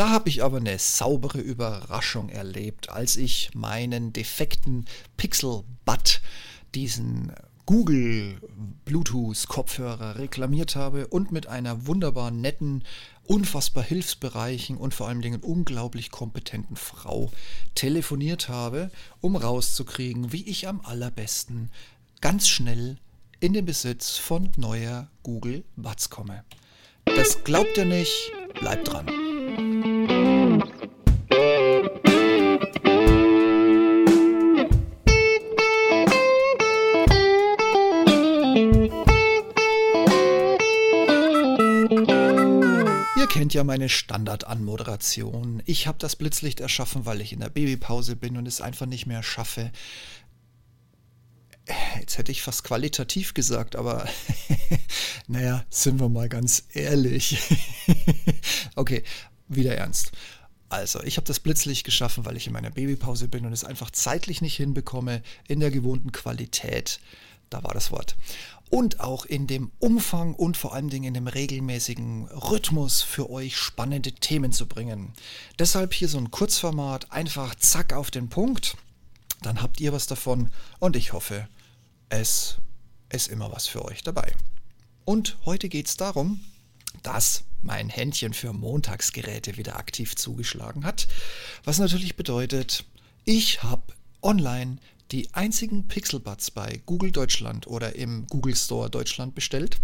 Da habe ich aber eine saubere Überraschung erlebt, als ich meinen defekten Pixel Butt, diesen Google Bluetooth Kopfhörer reklamiert habe und mit einer wunderbar netten, unfassbar hilfsbereichen und vor allen Dingen unglaublich kompetenten Frau telefoniert habe, um rauszukriegen, wie ich am allerbesten ganz schnell in den Besitz von neuer Google Buds komme. Das glaubt ihr nicht? Bleibt dran. Kennt ja meine Standard-Anmoderation. Ich habe das Blitzlicht erschaffen, weil ich in der Babypause bin und es einfach nicht mehr schaffe, jetzt hätte ich fast qualitativ gesagt, aber naja, sind wir mal ganz ehrlich. okay, wieder ernst. Also, ich habe das Blitzlicht geschaffen, weil ich in meiner Babypause bin und es einfach zeitlich nicht hinbekomme, in der gewohnten Qualität. Da war das Wort. Und auch in dem Umfang und vor allen Dingen in dem regelmäßigen Rhythmus für euch spannende Themen zu bringen. Deshalb hier so ein Kurzformat, einfach zack auf den Punkt. Dann habt ihr was davon und ich hoffe, es ist immer was für euch dabei. Und heute geht es darum, dass mein Händchen für Montagsgeräte wieder aktiv zugeschlagen hat. Was natürlich bedeutet, ich habe online die einzigen Pixelbuds bei Google Deutschland oder im Google Store Deutschland bestellt,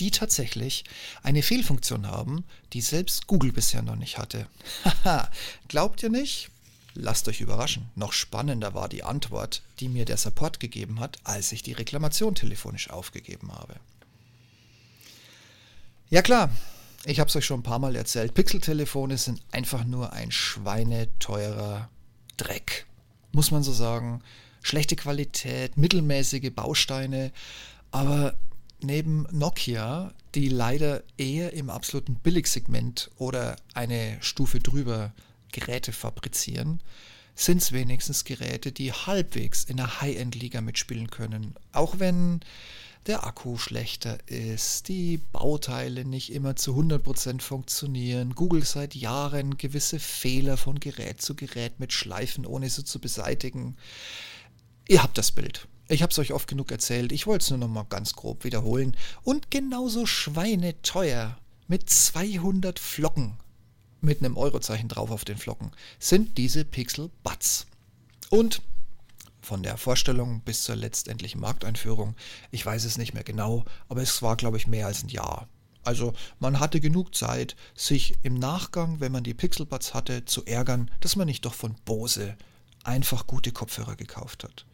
die tatsächlich eine Fehlfunktion haben, die selbst Google bisher noch nicht hatte. Haha, glaubt ihr nicht? Lasst euch überraschen. Noch spannender war die Antwort, die mir der Support gegeben hat, als ich die Reklamation telefonisch aufgegeben habe. Ja klar, ich habe es euch schon ein paar Mal erzählt, Pixeltelefone sind einfach nur ein schweineteurer Dreck. Muss man so sagen. Schlechte Qualität, mittelmäßige Bausteine, aber neben Nokia, die leider eher im absoluten Billigsegment oder eine Stufe drüber Geräte fabrizieren, sind es wenigstens Geräte, die halbwegs in der High-End-Liga mitspielen können. Auch wenn der Akku schlechter ist, die Bauteile nicht immer zu 100% funktionieren, Google seit Jahren gewisse Fehler von Gerät zu Gerät mit Schleifen, ohne sie zu beseitigen. Ihr habt das Bild. Ich habe es euch oft genug erzählt, ich wollte es nur noch mal ganz grob wiederholen. Und genauso schweineteuer mit 200 Flocken mit einem Eurozeichen drauf auf den Flocken, sind diese Pixel Buds. Und von der Vorstellung bis zur letztendlichen Markteinführung, ich weiß es nicht mehr genau, aber es war, glaube ich, mehr als ein Jahr. Also man hatte genug Zeit, sich im Nachgang, wenn man die Pixel Buds hatte, zu ärgern, dass man nicht doch von Bose einfach gute Kopfhörer gekauft hat.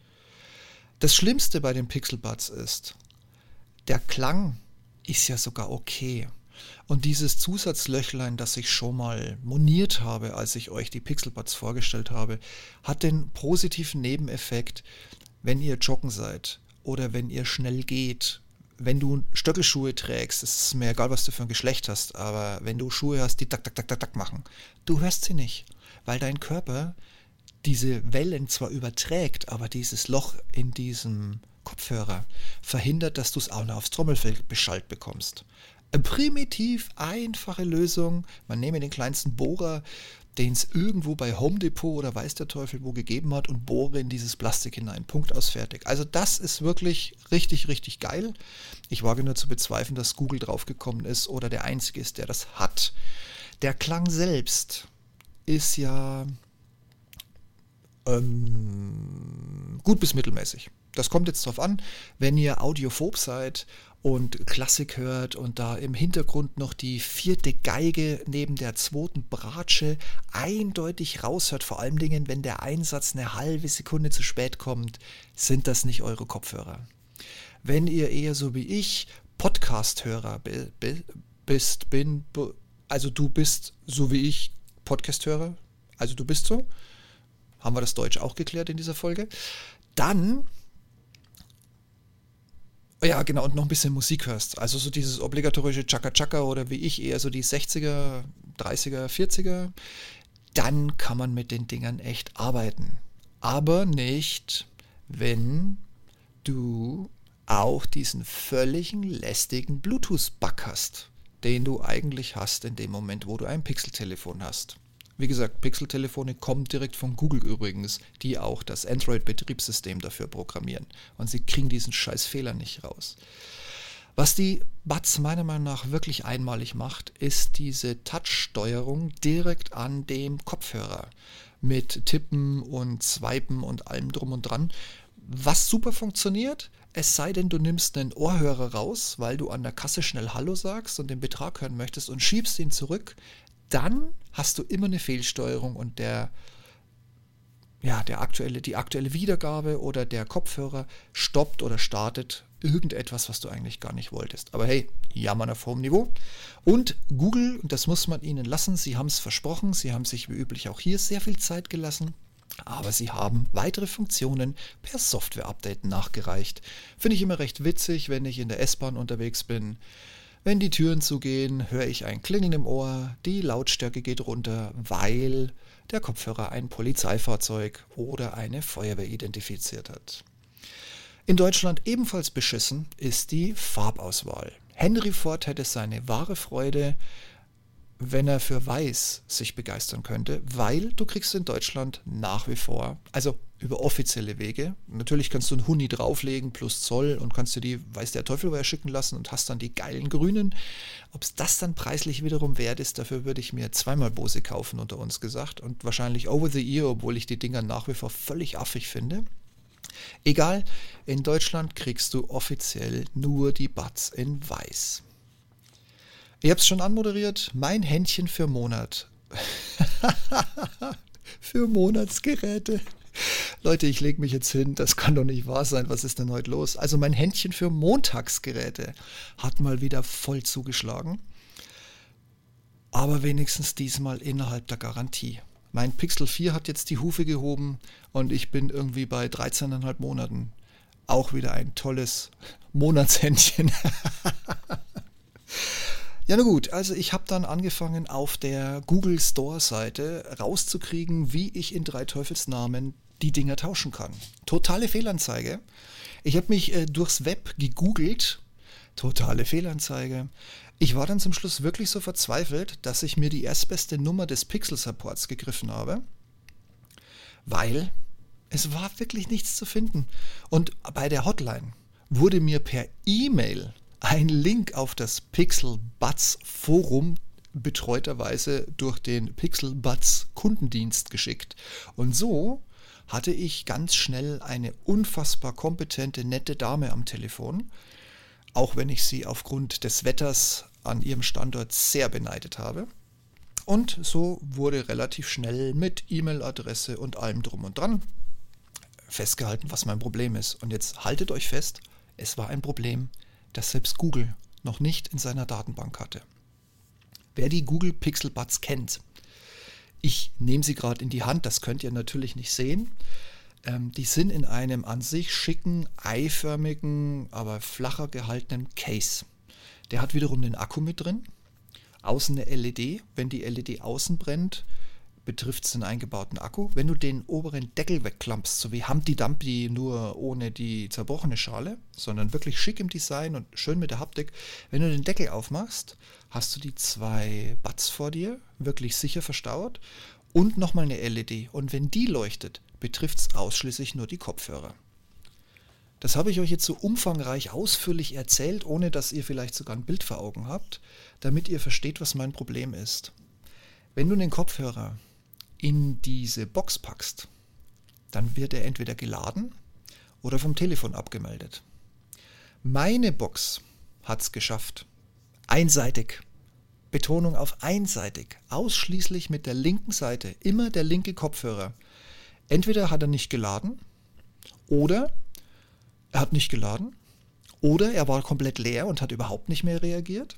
Das Schlimmste bei den Pixel Buds ist, der Klang ist ja sogar okay. Und dieses Zusatzlöchlein, das ich schon mal moniert habe, als ich euch die Pixelbuds vorgestellt habe, hat den positiven Nebeneffekt, wenn ihr joggen seid oder wenn ihr schnell geht, wenn du Stöckelschuhe trägst, es ist mir egal, was du für ein Geschlecht hast, aber wenn du Schuhe hast, die tak, tak, tak, tak, tak machen, du hörst sie nicht, weil dein Körper diese Wellen zwar überträgt, aber dieses Loch in diesem Kopfhörer verhindert, dass du es auch noch aufs Trommelfell beschallt bekommst primitiv einfache Lösung. Man nehme den kleinsten Bohrer, den es irgendwo bei Home Depot oder weiß der Teufel wo gegeben hat und bohre in dieses Plastik hinein. Punkt aus fertig. Also das ist wirklich richtig, richtig geil. Ich wage nur zu bezweifeln, dass Google draufgekommen ist oder der Einzige ist, der das hat. Der Klang selbst ist ja ähm, gut bis mittelmäßig. Das kommt jetzt drauf an, wenn ihr audiophob seid und Klassik hört und da im Hintergrund noch die vierte Geige neben der zweiten Bratsche eindeutig raushört, vor allen Dingen, wenn der Einsatz eine halbe Sekunde zu spät kommt, sind das nicht eure Kopfhörer. Wenn ihr eher so wie ich Podcast-Hörer bist, bin, also du bist so wie ich Podcast-Hörer, also du bist so, haben wir das Deutsch auch geklärt in dieser Folge, dann ja, genau, und noch ein bisschen Musik hörst. Also so dieses obligatorische Chaka Chaka oder wie ich eher so die 60er, 30er, 40er, dann kann man mit den Dingern echt arbeiten. Aber nicht, wenn du auch diesen völligen lästigen Bluetooth-Bug hast. den du eigentlich hast in dem Moment, wo du ein Pixel-Telefon hast. Wie gesagt, Pixel-Telefone kommen direkt von Google übrigens, die auch das Android-Betriebssystem dafür programmieren. Und sie kriegen diesen scheiß Fehler nicht raus. Was die Buds meiner Meinung nach wirklich einmalig macht, ist diese Touch-Steuerung direkt an dem Kopfhörer mit Tippen und Swipen und allem drum und dran. Was super funktioniert, es sei denn, du nimmst einen Ohrhörer raus, weil du an der Kasse schnell Hallo sagst und den Betrag hören möchtest und schiebst ihn zurück, dann hast du immer eine Fehlsteuerung und der, ja, der aktuelle, die aktuelle Wiedergabe oder der Kopfhörer stoppt oder startet irgendetwas, was du eigentlich gar nicht wolltest. Aber hey, jammern auf hohem Niveau. Und Google, das muss man ihnen lassen, sie haben es versprochen, sie haben sich wie üblich auch hier sehr viel Zeit gelassen. Aber sie haben weitere Funktionen per Software-Update nachgereicht. Finde ich immer recht witzig, wenn ich in der S-Bahn unterwegs bin. Wenn die Türen zugehen, höre ich ein Klingeln im Ohr, die Lautstärke geht runter, weil der Kopfhörer ein Polizeifahrzeug oder eine Feuerwehr identifiziert hat. In Deutschland ebenfalls beschissen ist die Farbauswahl. Henry Ford hätte seine wahre Freude, wenn er für Weiß sich begeistern könnte, weil du kriegst in Deutschland nach wie vor, also über offizielle Wege, natürlich kannst du einen Huni drauflegen plus Zoll und kannst dir die weiß der Teufel woher schicken lassen und hast dann die geilen Grünen. Ob es das dann preislich wiederum wert ist, dafür würde ich mir zweimal Bose kaufen, unter uns gesagt, und wahrscheinlich over the ear, obwohl ich die Dinger nach wie vor völlig affig finde. Egal, in Deutschland kriegst du offiziell nur die Buds in weiß. Ich habe es schon anmoderiert, mein Händchen für Monat. für Monatsgeräte. Leute, ich lege mich jetzt hin, das kann doch nicht wahr sein, was ist denn heute los? Also mein Händchen für Montagsgeräte hat mal wieder voll zugeschlagen, aber wenigstens diesmal innerhalb der Garantie. Mein Pixel 4 hat jetzt die Hufe gehoben und ich bin irgendwie bei 13,5 Monaten. Auch wieder ein tolles Monatshändchen. ja, na gut, also ich habe dann angefangen auf der Google Store Seite rauszukriegen, wie ich in drei Teufelsnamen die Dinger tauschen kann. Totale Fehlanzeige. Ich habe mich äh, durchs Web gegoogelt. Totale Fehlanzeige. Ich war dann zum Schluss wirklich so verzweifelt, dass ich mir die erstbeste Nummer des Pixel-Supports gegriffen habe, weil es war wirklich nichts zu finden. Und bei der Hotline wurde mir per E-Mail ein Link auf das Pixel Buds Forum betreuterweise durch den Pixel Buds Kundendienst geschickt. Und so hatte ich ganz schnell eine unfassbar kompetente, nette Dame am Telefon, auch wenn ich sie aufgrund des Wetters an ihrem Standort sehr beneidet habe. Und so wurde relativ schnell mit E-Mail-Adresse und allem drum und dran festgehalten, was mein Problem ist. Und jetzt haltet euch fest, es war ein Problem, das selbst Google noch nicht in seiner Datenbank hatte. Wer die Google Pixel Buds kennt, ich nehme sie gerade in die Hand, das könnt ihr natürlich nicht sehen. Ähm, die sind in einem an sich schicken, eiförmigen, aber flacher gehaltenen Case. Der hat wiederum den Akku mit drin. Außen eine LED. Wenn die LED außen brennt, betrifft es den eingebauten Akku. Wenn du den oberen Deckel wegklampst, so wie Humpty Dumpty, nur ohne die zerbrochene Schale, sondern wirklich schick im Design und schön mit der Haptik, wenn du den Deckel aufmachst, hast du die zwei Buds vor dir, wirklich sicher verstaut und nochmal eine LED. Und wenn die leuchtet, betrifft es ausschließlich nur die Kopfhörer. Das habe ich euch jetzt so umfangreich ausführlich erzählt, ohne dass ihr vielleicht sogar ein Bild vor Augen habt, damit ihr versteht, was mein Problem ist. Wenn du den Kopfhörer in diese Box packst, dann wird er entweder geladen oder vom Telefon abgemeldet. Meine Box hat es geschafft. Einseitig. Betonung auf einseitig. Ausschließlich mit der linken Seite. Immer der linke Kopfhörer. Entweder hat er nicht geladen oder er hat nicht geladen oder er war komplett leer und hat überhaupt nicht mehr reagiert.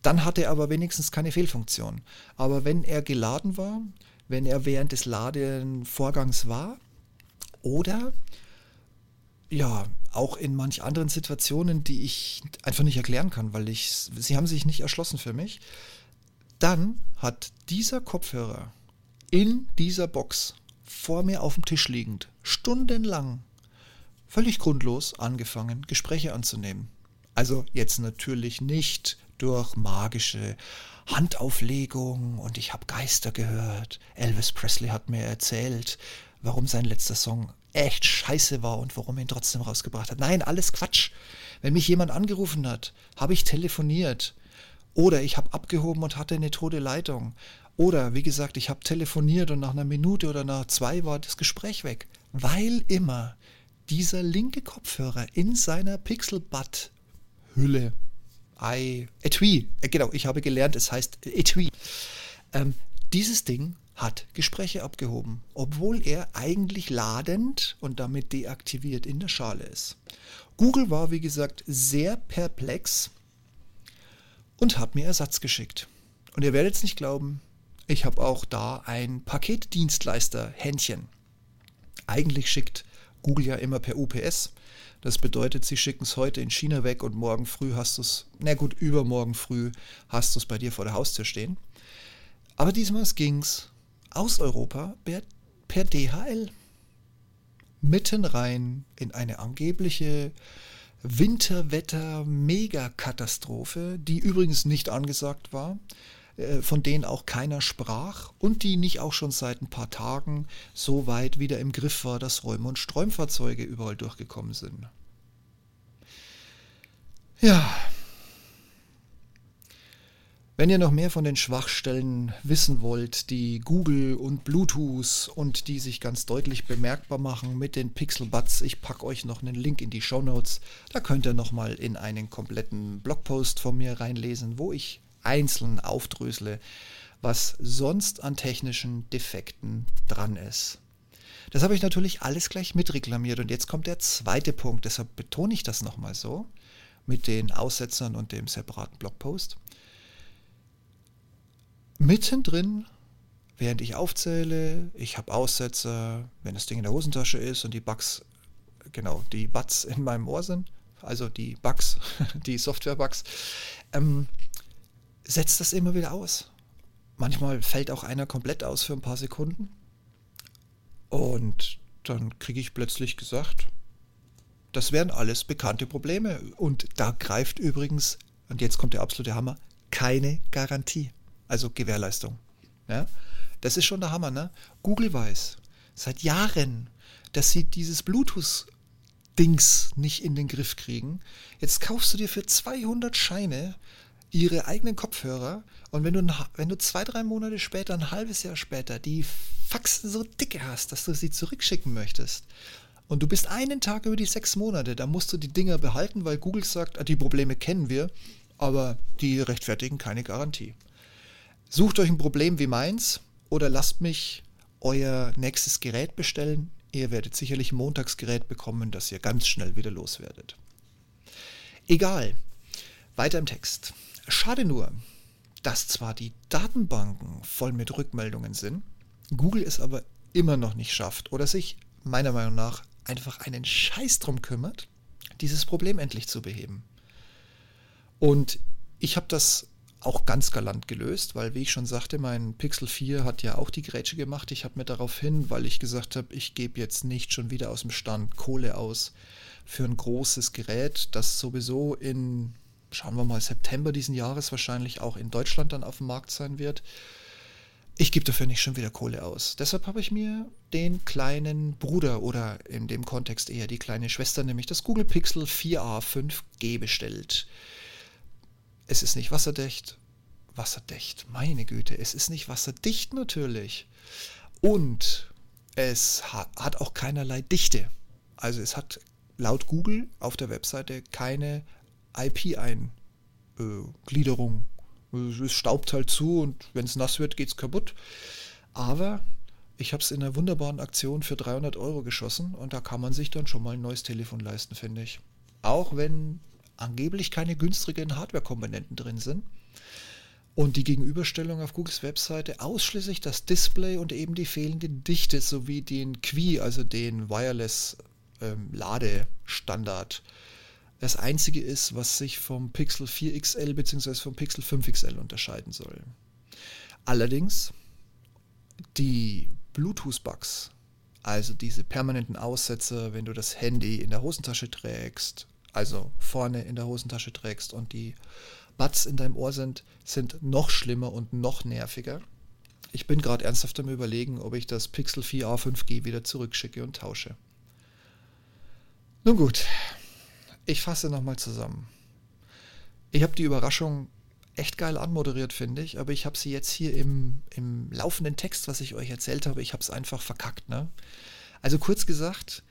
Dann hatte er aber wenigstens keine Fehlfunktion. Aber wenn er geladen war, wenn er während des Ladenvorgangs war oder ja, auch in manch anderen Situationen, die ich einfach nicht erklären kann, weil ich, sie haben sich nicht erschlossen für mich, dann hat dieser Kopfhörer in dieser Box vor mir auf dem Tisch liegend stundenlang völlig grundlos angefangen, Gespräche anzunehmen. Also jetzt natürlich nicht durch magische Handauflegung und ich habe Geister gehört. Elvis Presley hat mir erzählt, warum sein letzter Song echt scheiße war und warum er ihn trotzdem rausgebracht hat. Nein, alles Quatsch. Wenn mich jemand angerufen hat, habe ich telefoniert. Oder ich habe abgehoben und hatte eine tote Leitung. Oder, wie gesagt, ich habe telefoniert und nach einer Minute oder nach zwei war das Gespräch weg. Weil immer dieser linke Kopfhörer in seiner Pixelbud-Hülle, Ei, Etui, äh, genau, ich habe gelernt, es heißt Etui. Ähm, dieses Ding hat Gespräche abgehoben, obwohl er eigentlich ladend und damit deaktiviert in der Schale ist. Google war, wie gesagt, sehr perplex und hat mir Ersatz geschickt. Und ihr werdet es nicht glauben, ich habe auch da ein Paketdienstleister-Händchen. Eigentlich schickt Google ja immer per UPS. Das bedeutet, sie schicken es heute in China weg und morgen früh hast du es, na gut, übermorgen früh hast du es bei dir vor der Haustür stehen. Aber diesmal ging es aus Europa per, per DHL. Mitten rein in eine angebliche Winterwetter-Megakatastrophe, die übrigens nicht angesagt war, von denen auch keiner sprach und die nicht auch schon seit ein paar Tagen so weit wieder im Griff war, dass Räume- und Sträumfahrzeuge überall durchgekommen sind. Ja, wenn ihr noch mehr von den Schwachstellen wissen wollt, die Google und Bluetooth und die sich ganz deutlich bemerkbar machen mit den Pixel Buds, ich packe euch noch einen Link in die Show Notes. Da könnt ihr nochmal in einen kompletten Blogpost von mir reinlesen, wo ich einzeln aufdrösle, was sonst an technischen Defekten dran ist. Das habe ich natürlich alles gleich mitreklamiert. Und jetzt kommt der zweite Punkt, deshalb betone ich das nochmal so mit den Aussetzern und dem separaten Blogpost. Mittendrin, während ich aufzähle, ich habe Aussetzer, wenn das Ding in der Hosentasche ist und die Bugs, genau, die Buds in meinem Ohr sind, also die Bugs, die Software-Bugs, ähm, setzt das immer wieder aus. Manchmal fällt auch einer komplett aus für ein paar Sekunden. Und dann kriege ich plötzlich gesagt, das wären alles bekannte Probleme. Und da greift übrigens, und jetzt kommt der absolute Hammer, keine Garantie also Gewährleistung. Ja? Das ist schon der Hammer. Ne? Google weiß seit Jahren, dass sie dieses Bluetooth-Dings nicht in den Griff kriegen. Jetzt kaufst du dir für 200 Scheine ihre eigenen Kopfhörer und wenn du, wenn du zwei, drei Monate später, ein halbes Jahr später, die Faxen so dicke hast, dass du sie zurückschicken möchtest und du bist einen Tag über die sechs Monate, dann musst du die Dinger behalten, weil Google sagt, ah, die Probleme kennen wir, aber die rechtfertigen keine Garantie. Sucht euch ein Problem wie meins oder lasst mich euer nächstes Gerät bestellen. Ihr werdet sicherlich ein Montagsgerät bekommen, das ihr ganz schnell wieder loswerdet. Egal. Weiter im Text. Schade nur, dass zwar die Datenbanken voll mit Rückmeldungen sind, Google es aber immer noch nicht schafft oder sich meiner Meinung nach einfach einen Scheiß drum kümmert, dieses Problem endlich zu beheben. Und ich habe das auch ganz galant gelöst, weil, wie ich schon sagte, mein Pixel 4 hat ja auch die Grätsche gemacht. Ich habe mir daraufhin, weil ich gesagt habe, ich gebe jetzt nicht schon wieder aus dem Stand Kohle aus für ein großes Gerät, das sowieso in, schauen wir mal, September diesen Jahres wahrscheinlich auch in Deutschland dann auf dem Markt sein wird. Ich gebe dafür nicht schon wieder Kohle aus. Deshalb habe ich mir den kleinen Bruder oder in dem Kontext eher die kleine Schwester, nämlich das Google Pixel 4a 5G bestellt. Es ist nicht wasserdicht. Wasserdicht, meine Güte, es ist nicht wasserdicht natürlich. Und es hat auch keinerlei Dichte. Also es hat laut Google auf der Webseite keine IP-Eingliederung. Es staubt halt zu und wenn es nass wird, geht es kaputt. Aber ich habe es in einer wunderbaren Aktion für 300 Euro geschossen und da kann man sich dann schon mal ein neues Telefon leisten, finde ich. Auch wenn angeblich keine günstigen Hardware-Komponenten drin sind. Und die Gegenüberstellung auf Googles Webseite ausschließlich das Display und eben die fehlende Dichte sowie den Qi, also den Wireless ähm. Das einzige ist, was sich vom Pixel 4 XL bzw. vom Pixel 5 XL unterscheiden soll. Allerdings die Bluetooth-Bugs, also diese permanenten Aussetzer, wenn du das Handy in der Hosentasche trägst, also vorne in der Hosentasche trägst und die Buds in deinem Ohr sind, sind noch schlimmer und noch nerviger. Ich bin gerade ernsthaft am Überlegen, ob ich das Pixel 4a 5G wieder zurückschicke und tausche. Nun gut, ich fasse nochmal zusammen. Ich habe die Überraschung echt geil anmoderiert, finde ich, aber ich habe sie jetzt hier im, im laufenden Text, was ich euch erzählt habe, ich habe es einfach verkackt. Ne? Also kurz gesagt,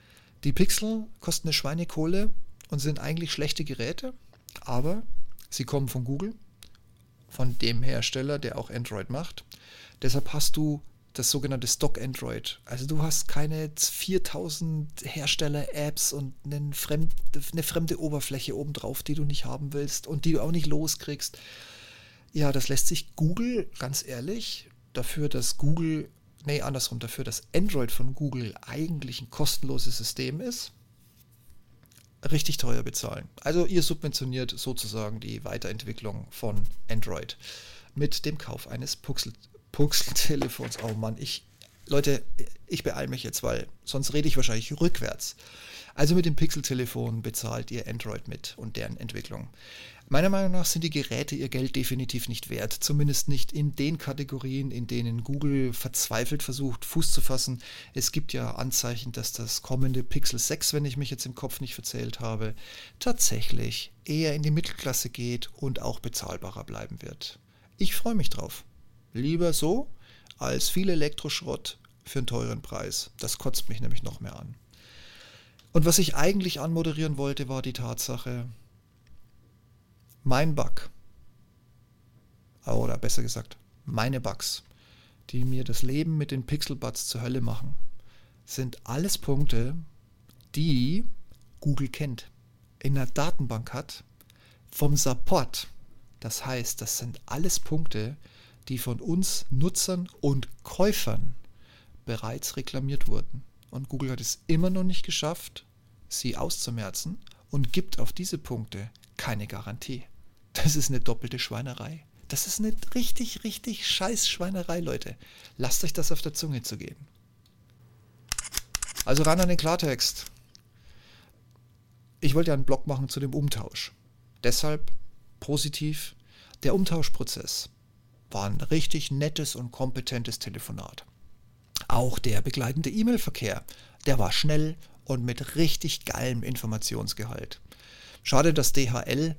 die Pixel kosten eine Schweinekohle und sind eigentlich schlechte Geräte, aber sie kommen von Google, von dem Hersteller, der auch Android macht. Deshalb hast du das sogenannte Stock Android. Also du hast keine 4000 Hersteller-Apps und eine fremde, eine fremde Oberfläche obendrauf, die du nicht haben willst und die du auch nicht loskriegst. Ja, das lässt sich Google, ganz ehrlich, dafür, dass Google, nee, andersrum, dafür, dass Android von Google eigentlich ein kostenloses System ist, richtig teuer bezahlen. Also ihr subventioniert sozusagen die Weiterentwicklung von Android mit dem Kauf eines Puxel Puxel-Telefons. Oh Mann, ich, Leute, ich beeile mich jetzt, weil sonst rede ich wahrscheinlich rückwärts. Also mit dem Pixel-Telefon bezahlt ihr Android mit und deren Entwicklung. Meiner Meinung nach sind die Geräte ihr Geld definitiv nicht wert, zumindest nicht in den Kategorien, in denen Google verzweifelt versucht, Fuß zu fassen. Es gibt ja Anzeichen, dass das kommende Pixel 6, wenn ich mich jetzt im Kopf nicht verzählt habe, tatsächlich eher in die Mittelklasse geht und auch bezahlbarer bleiben wird. Ich freue mich drauf. Lieber so als viel Elektroschrott für einen teuren Preis. Das kotzt mich nämlich noch mehr an. Und was ich eigentlich anmoderieren wollte, war die Tatsache, mein Bug, oder besser gesagt, meine Bugs, die mir das Leben mit den Pixelbuds zur Hölle machen, sind alles Punkte, die Google kennt, in der Datenbank hat, vom Support. Das heißt, das sind alles Punkte, die von uns Nutzern und Käufern bereits reklamiert wurden. Und Google hat es immer noch nicht geschafft, sie auszumerzen und gibt auf diese Punkte keine Garantie. Das ist eine doppelte Schweinerei. Das ist eine richtig, richtig scheiß Schweinerei, Leute. Lasst euch das auf der Zunge zu gehen. Also ran an den Klartext. Ich wollte ja einen Blog machen zu dem Umtausch. Deshalb positiv. Der Umtauschprozess war ein richtig nettes und kompetentes Telefonat. Auch der begleitende E-Mail-Verkehr, der war schnell und mit richtig geilem Informationsgehalt. Schade, dass DHL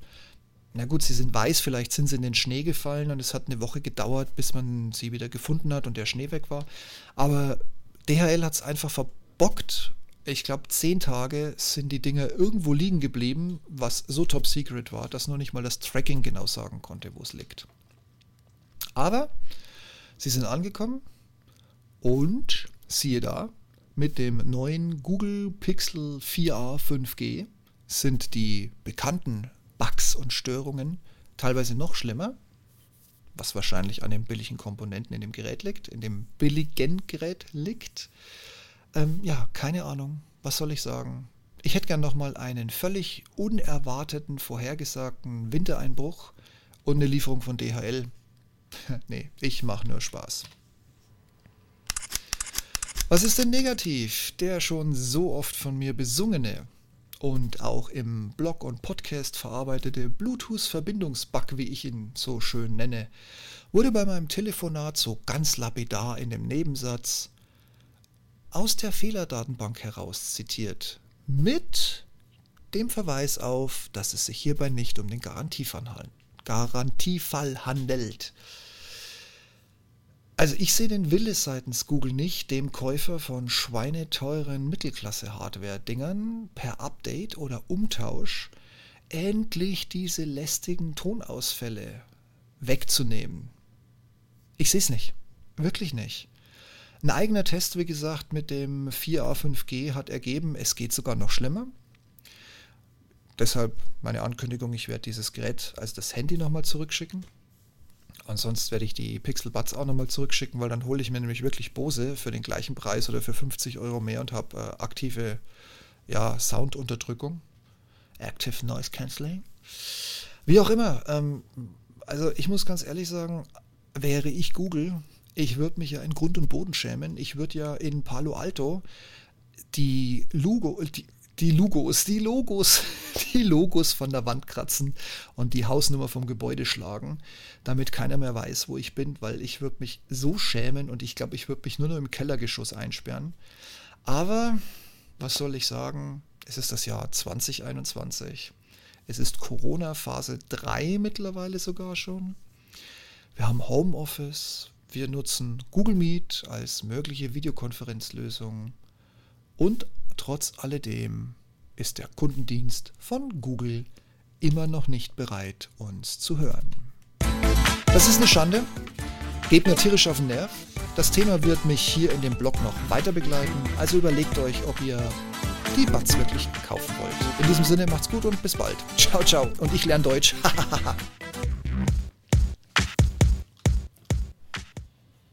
na gut, sie sind weiß, vielleicht sind sie in den Schnee gefallen und es hat eine Woche gedauert, bis man sie wieder gefunden hat und der Schnee weg war. Aber DHL hat es einfach verbockt. Ich glaube, zehn Tage sind die Dinger irgendwo liegen geblieben, was so top secret war, dass nur nicht mal das Tracking genau sagen konnte, wo es liegt. Aber sie sind angekommen und siehe da, mit dem neuen Google Pixel 4a 5G sind die bekannten Bugs und Störungen teilweise noch schlimmer, was wahrscheinlich an den billigen Komponenten in dem Gerät liegt, in dem billigen Gerät liegt. Ähm, ja, keine Ahnung. Was soll ich sagen? Ich hätte gern nochmal einen völlig unerwarteten, vorhergesagten Wintereinbruch und eine Lieferung von DHL. nee, ich mache nur Spaß. Was ist denn negativ? Der schon so oft von mir besungene und auch im Blog und Podcast verarbeitete Bluetooth-Verbindungsbug, wie ich ihn so schön nenne, wurde bei meinem Telefonat so ganz lapidar in dem Nebensatz aus der Fehlerdatenbank heraus zitiert, mit dem Verweis auf, dass es sich hierbei nicht um den Garantiefall handelt. Also ich sehe den Wille seitens Google nicht, dem Käufer von schweineteuren Mittelklasse-Hardware-Dingern per Update oder Umtausch endlich diese lästigen Tonausfälle wegzunehmen. Ich sehe es nicht. Wirklich nicht. Ein eigener Test, wie gesagt, mit dem 4A5G hat ergeben, es geht sogar noch schlimmer. Deshalb meine Ankündigung, ich werde dieses Gerät als das Handy nochmal zurückschicken. Ansonsten werde ich die Pixel Buds auch nochmal zurückschicken, weil dann hole ich mir nämlich wirklich Bose für den gleichen Preis oder für 50 Euro mehr und habe äh, aktive ja, Soundunterdrückung. Active Noise Cancelling. Wie auch immer. Ähm, also ich muss ganz ehrlich sagen, wäre ich Google, ich würde mich ja in Grund und Boden schämen. Ich würde ja in Palo Alto die Lugo, die, die Logos, die Logos, die Logos von der Wand kratzen und die Hausnummer vom Gebäude schlagen, damit keiner mehr weiß, wo ich bin, weil ich würde mich so schämen und ich glaube, ich würde mich nur noch im Kellergeschoss einsperren. Aber was soll ich sagen? Es ist das Jahr 2021. Es ist Corona Phase 3 mittlerweile sogar schon. Wir haben Homeoffice. Wir nutzen Google Meet als mögliche Videokonferenzlösung. Und trotz alledem ist der Kundendienst von Google immer noch nicht bereit, uns zu hören. Das ist eine Schande. Geht mir tierisch auf den Nerv. Das Thema wird mich hier in dem Blog noch weiter begleiten. Also überlegt euch, ob ihr die Buds wirklich kaufen wollt. In diesem Sinne macht's gut und bis bald. Ciao, ciao. Und ich lerne Deutsch.